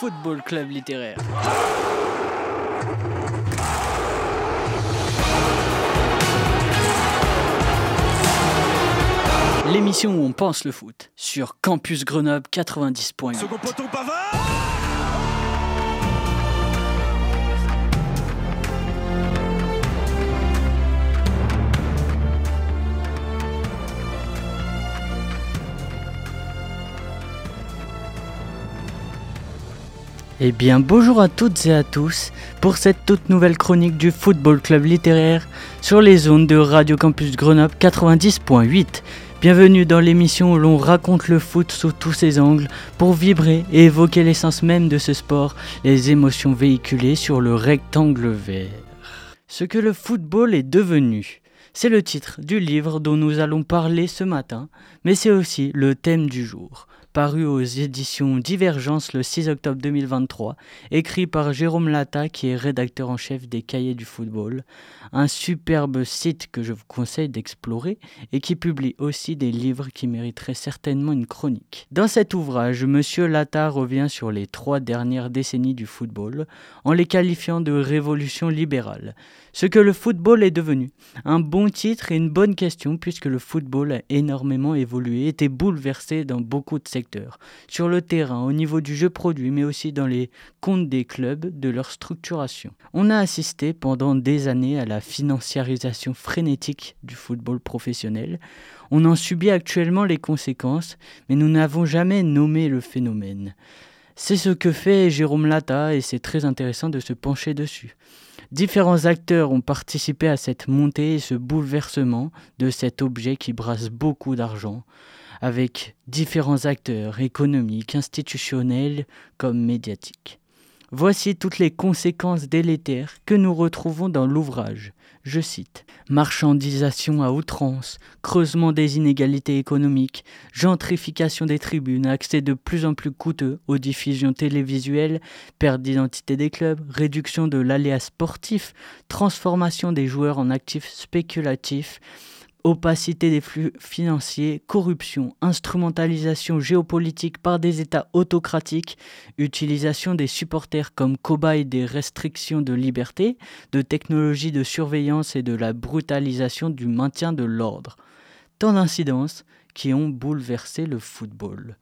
Football Club littéraire. L'émission où on pense le foot sur Campus Grenoble 90.8. Eh bien bonjour à toutes et à tous pour cette toute nouvelle chronique du Football Club littéraire sur les ondes de Radio Campus Grenoble 90.8. Bienvenue dans l'émission où l'on raconte le foot sous tous ses angles pour vibrer et évoquer l'essence même de ce sport, les émotions véhiculées sur le rectangle vert. Ce que le football est devenu. C'est le titre du livre dont nous allons parler ce matin, mais c'est aussi le thème du jour paru aux éditions Divergence le 6 octobre 2023, écrit par Jérôme Lata qui est rédacteur en chef des Cahiers du football, un superbe site que je vous conseille d'explorer et qui publie aussi des livres qui mériteraient certainement une chronique. Dans cet ouvrage, Monsieur Lata revient sur les trois dernières décennies du football en les qualifiant de révolution libérale. Ce que le football est devenu. Un bon titre et une bonne question puisque le football a énormément évolué, été bouleversé dans beaucoup de secteurs. Sur le terrain, au niveau du jeu produit, mais aussi dans les comptes des clubs, de leur structuration. On a assisté pendant des années à la financiarisation frénétique du football professionnel. On en subit actuellement les conséquences, mais nous n'avons jamais nommé le phénomène. C'est ce que fait Jérôme Lata et c'est très intéressant de se pencher dessus. Différents acteurs ont participé à cette montée et ce bouleversement de cet objet qui brasse beaucoup d'argent, avec différents acteurs économiques, institutionnels comme médiatiques. Voici toutes les conséquences délétères que nous retrouvons dans l'ouvrage. Je cite Marchandisation à outrance, creusement des inégalités économiques, gentrification des tribunes, accès de plus en plus coûteux aux diffusions télévisuelles, perte d'identité des clubs, réduction de l'aléa sportif, transformation des joueurs en actifs spéculatifs, opacité des flux financiers, corruption, instrumentalisation géopolitique par des États autocratiques, utilisation des supporters comme cobayes des restrictions de liberté, de technologies de surveillance et de la brutalisation du maintien de l'ordre. Tant d'incidences qui ont bouleversé le football.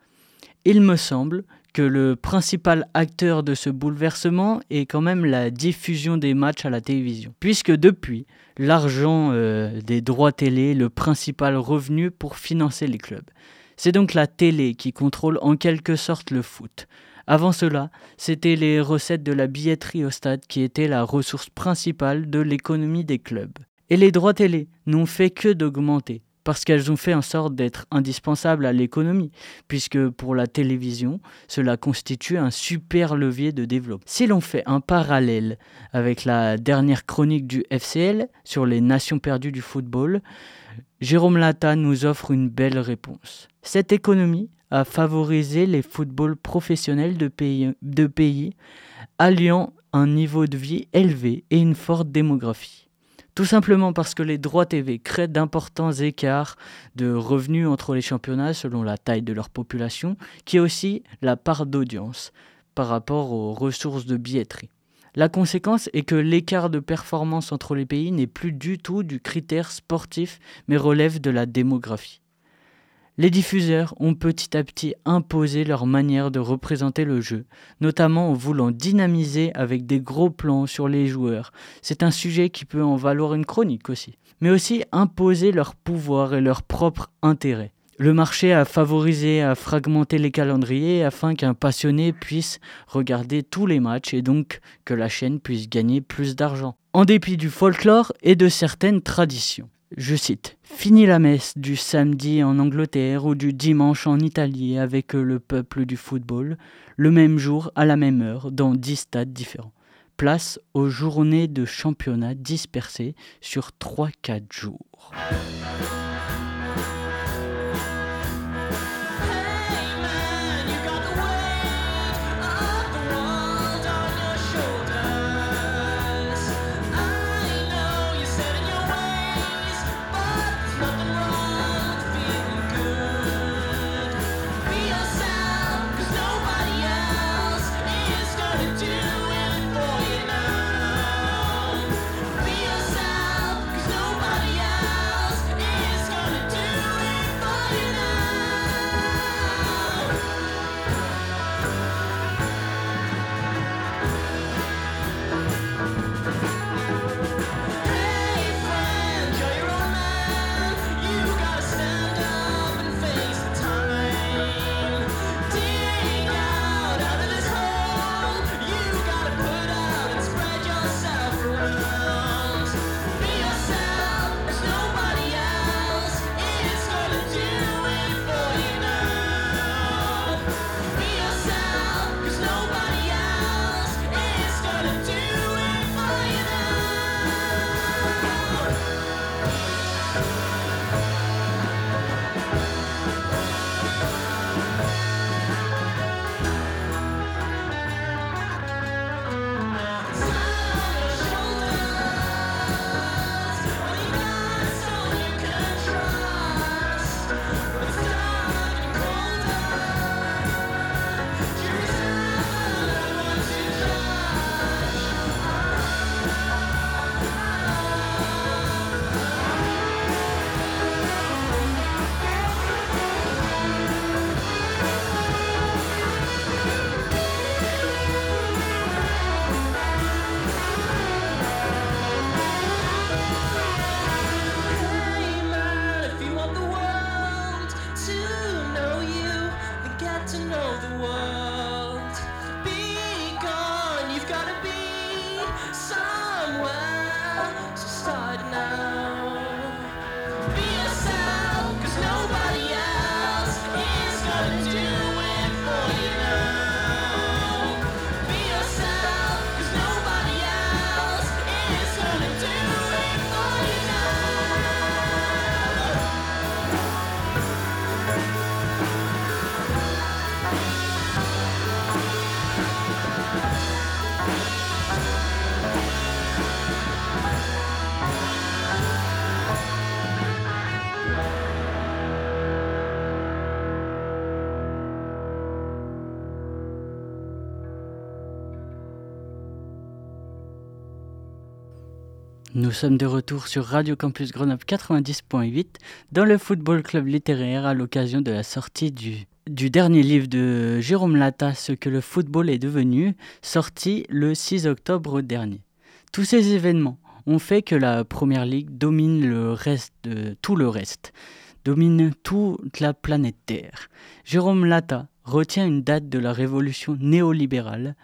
Il me semble que le principal acteur de ce bouleversement est quand même la diffusion des matchs à la télévision. Puisque depuis, l'argent euh, des droits télé est le principal revenu pour financer les clubs. C'est donc la télé qui contrôle en quelque sorte le foot. Avant cela, c'était les recettes de la billetterie au stade qui étaient la ressource principale de l'économie des clubs. Et les droits télé n'ont fait que d'augmenter parce qu'elles ont fait en sorte d'être indispensables à l'économie, puisque pour la télévision, cela constitue un super levier de développement. Si l'on fait un parallèle avec la dernière chronique du FCL sur les nations perdues du football, Jérôme Lata nous offre une belle réponse. Cette économie a favorisé les footballs professionnels de pays, de pays alliant un niveau de vie élevé et une forte démographie. Tout simplement parce que les droits TV créent d'importants écarts de revenus entre les championnats selon la taille de leur population, qui est aussi la part d'audience par rapport aux ressources de billetterie. La conséquence est que l'écart de performance entre les pays n'est plus du tout du critère sportif, mais relève de la démographie. Les diffuseurs ont petit à petit imposé leur manière de représenter le jeu, notamment en voulant dynamiser avec des gros plans sur les joueurs. C'est un sujet qui peut en valoir une chronique aussi. Mais aussi imposer leur pouvoir et leur propre intérêt. Le marché a favorisé à fragmenter les calendriers afin qu'un passionné puisse regarder tous les matchs et donc que la chaîne puisse gagner plus d'argent. En dépit du folklore et de certaines traditions je cite, Fini la messe du samedi en Angleterre ou du dimanche en Italie avec le peuple du football, le même jour à la même heure dans dix stades différents. Place aux journées de championnat dispersées sur 3-4 jours. Nous sommes de retour sur Radio Campus Grenoble 90.8 dans le Football Club littéraire à l'occasion de la sortie du, dernier livre de Jérôme Lata, Ce que le football est devenu, sorti le 6 octobre dernier. Tous ces événements ont fait que la Première Ligue domine le reste tout le reste, domine toute la planète Terre. Jérôme Lata retient une date de la révolution néolibérale,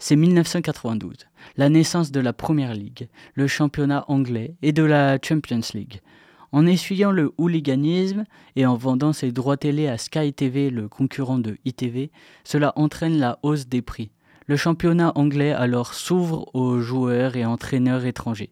c'est 1992, la naissance de la Première Ligue, le championnat anglais et de la Champions League. En essuyant le hooliganisme et en vendant ses droits télé à Sky TV, le concurrent de ITV, cela entraîne la hausse des prix. Le championnat anglais alors s'ouvre aux joueurs et entraîneurs étrangers.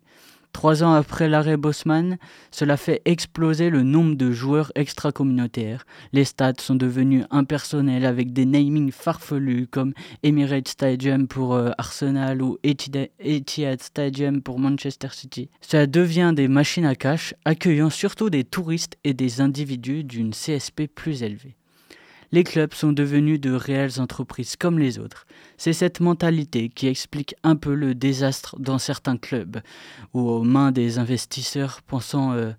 Trois ans après l'arrêt Bosman, cela fait exploser le nombre de joueurs extra-communautaires. Les stades sont devenus impersonnels avec des namings farfelus comme Emirates Stadium pour euh, Arsenal ou Etihad Stadium pour Manchester City. Cela devient des machines à cash accueillant surtout des touristes et des individus d'une CSP plus élevée les clubs sont devenus de réelles entreprises comme les autres. C'est cette mentalité qui explique un peu le désastre dans certains clubs, où aux mains des investisseurs pensant euh,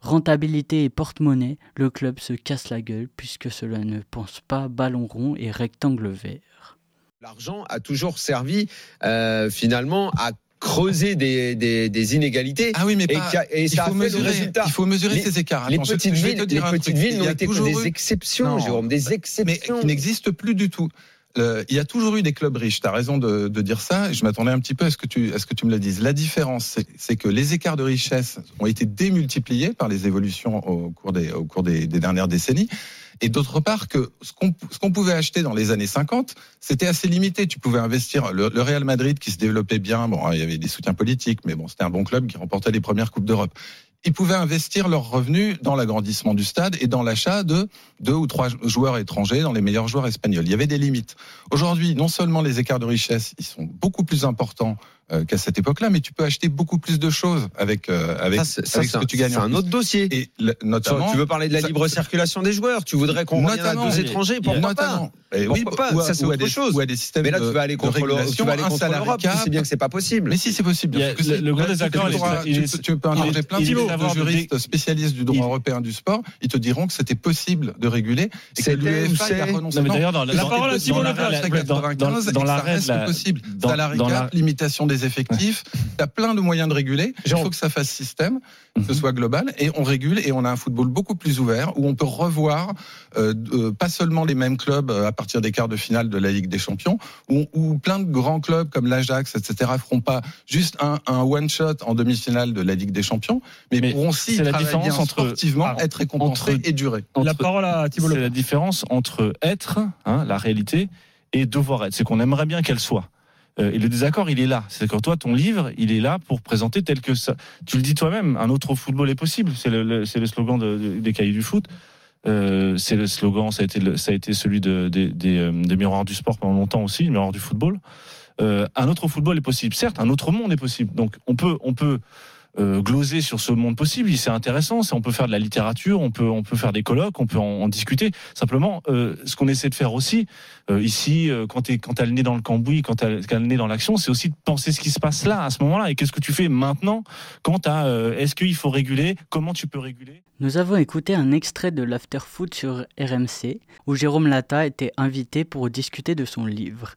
rentabilité et porte-monnaie, le club se casse la gueule puisque cela ne pense pas ballon rond et rectangle vert. L'argent a toujours servi euh, finalement à creuser des, des, des, inégalités. Ah oui, mais pas, et, et ça il, faut mesurer, résultat. il faut mesurer ces écarts. Les petites villes, les petites villes n'ont été que des exceptions, Jérôme, des exceptions. Mais qui n'existent plus du tout. il y a toujours eu des clubs riches. Tu as raison de, de, dire ça. Je m'attendais un petit peu à ce que tu, à ce que tu me le dises. La différence, c'est que les écarts de richesse ont été démultipliés par les évolutions au cours des, au cours des, des dernières décennies et d'autre part que ce qu'on pouvait acheter dans les années 50, c'était assez limité. Tu pouvais investir le, le, Real Madrid qui se développait bien. Bon, il y avait des soutiens politiques, mais bon, c'était un bon club qui remportait les premières coupes d'Europe. Ils pouvaient investir leurs revenus dans l'agrandissement du stade et dans l'achat de deux ou trois joueurs étrangers, dans les meilleurs joueurs espagnols. Il y avait des limites. Aujourd'hui, non seulement les écarts de richesse, ils sont beaucoup plus importants qu'à cette époque-là, mais tu peux acheter beaucoup plus de choses avec euh, avec, ça, avec ce que tu gagnes. C'est un autre dossier. Et notamment, tu veux parler de la libre circulation des joueurs. Tu voudrais qu'on revienne à deux étrangers. Pourquoi pas oui, pourquoi pas Ça c'est autre chose. Ou à des systèmes mais là, tu vas aller contre l'Europe. Tu sais bien que c'est pas possible. Mais si c'est possible. Le gros désaccord. Tu peux interroger plein de juristes spécialistes du droit européen du sport. Ils te diront que c'était possible de réguler et que l'UEFA a renoncé. D'ailleurs, dans la parole à Simon Dans la règle possible. Dans la rigueur, limitation des effectifs. Tu as plein de moyens de réguler. Il faut que ça fasse système, que ce mhm. soit global. Et on régule et on a un football beaucoup plus ouvert où on peut revoir euh, euh, pas seulement les mêmes clubs euh, à partir des quarts de finale de la Ligue des Champions, où, où plein de grands clubs comme l'Ajax, etc., feront pas juste un, un one-shot en demi-finale de la Ligue des Champions, mais, pourront aussi la différence entre, sportivement être récompensés et durer. la parole à Thibault C'est la différence entre être, hein, la réalité, et devoir être. C'est qu'on aimerait bien qu'elle soit. Euh, et le désaccord, il est là. C'est que toi, ton livre, il est là pour présenter tel que ça. Tu le dis toi-même, un autre football est possible. C'est le, slogan de, des cahiers du foot. Euh, c'est le slogan, ça a été, ça a été celui euh, des miroirs du sport pendant longtemps aussi, le miroir du football. Un autre football est possible. Certes, un autre monde est possible. Donc, on peut, on peut euh, gloser sur ce monde possible. C'est intéressant. On peut faire de la littérature, on peut, faire des colloques, on peut en, discuter. Simplement, euh, ce qu'on essaie de faire aussi euh, ici, quand tu quand dans le cambouis, quand tu as, dans l'action, c'est aussi de penser ce qui se passe là, à ce moment-là. Et qu'est-ce que tu fais maintenant Quant à est-ce qu'il faut réguler? Comment tu peux réguler? Nous avons écouté un extrait de l'Afterfoot sur RMC, où Jérôme Lata était invité pour discuter de son livre.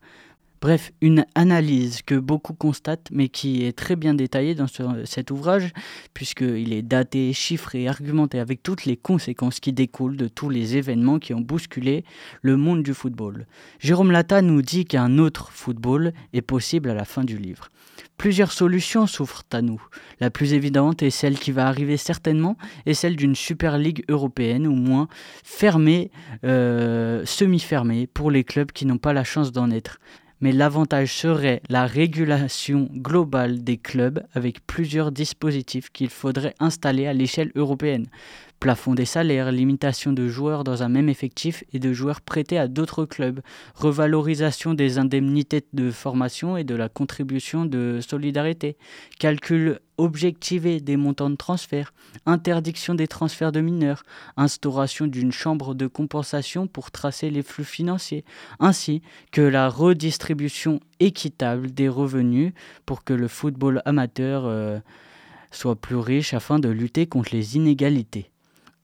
Bref, une analyse que beaucoup constatent, mais qui est très bien détaillée dans cet ouvrage, puisqu'il est daté, chiffré, argumenté avec toutes les conséquences qui découlent de tous les événements qui ont bousculé le monde du football. Jérôme Lata nous dit qu'un autre football est possible à la fin du livre. Plusieurs solutions s'offrent à nous. La plus évidente est celle qui va arriver certainement, est celle d'une Super Ligue européenne, ou moins fermée, euh, semi-fermée, pour les clubs qui n'ont pas la chance d'en être mais l'avantage serait la régulation globale des clubs avec plusieurs dispositifs qu'il faudrait installer à l'échelle européenne. Plafond des salaires, limitation de joueurs dans un même effectif et de joueurs prêtés à d'autres clubs, revalorisation des indemnités de formation et de la contribution de solidarité, calcul objectivé des montants de transfert, interdiction des transferts de mineurs, instauration d'une chambre de compensation pour tracer les flux financiers, ainsi que la redistribution équitable des revenus pour que le football amateur euh, soit plus riche afin de lutter contre les inégalités.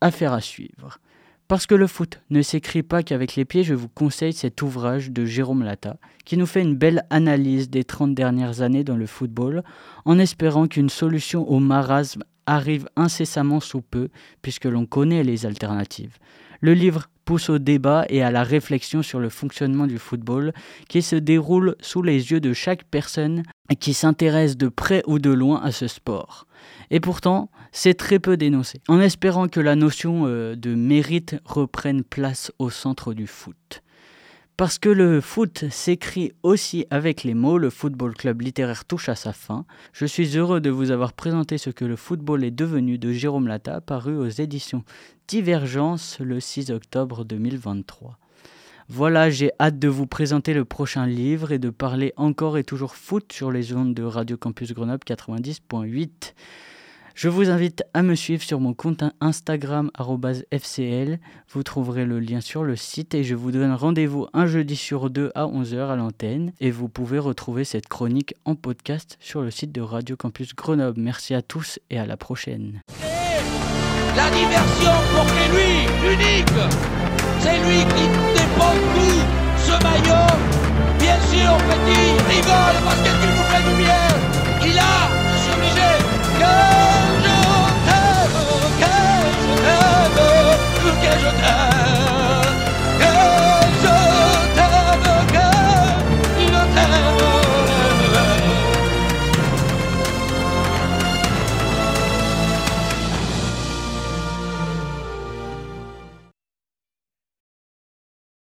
Affaire à suivre. Parce que le foot ne s'écrit pas qu'avec les pieds, je vous conseille cet ouvrage de Jérôme Lata, qui nous fait une belle analyse des 30 dernières années dans le football, en espérant qu'une solution au marasme arrive incessamment sous peu, puisque l'on connaît les alternatives. Le livre pousse au débat et à la réflexion sur le fonctionnement du football qui se déroule sous les yeux de chaque personne qui s'intéresse de près ou de loin à ce sport. Et pourtant, c'est très peu dénoncé, en espérant que la notion euh, de mérite reprenne place au centre du foot. Parce que le foot s'écrit aussi avec les mots, le Football Club littéraire touche à sa fin. Je suis heureux de vous avoir présenté ce que le football est devenu de Jérôme Lata, paru aux éditions Divergence le 6 octobre 2023. Voilà, j'ai hâte de vous présenter le prochain livre et de parler encore et toujours foot sur les ondes de Radio Campus Grenoble 90.8. Je vous invite à me suivre sur mon compte Instagram FCL. Vous trouverez le lien sur le site et je vous donne rendez-vous un jeudi sur deux à 11h à l'antenne. Et vous pouvez retrouver cette chronique en podcast sur le site de Radio Campus Grenoble. Merci à tous et à la prochaine. C'est lui qui dépend maillot, bien sûr, petit.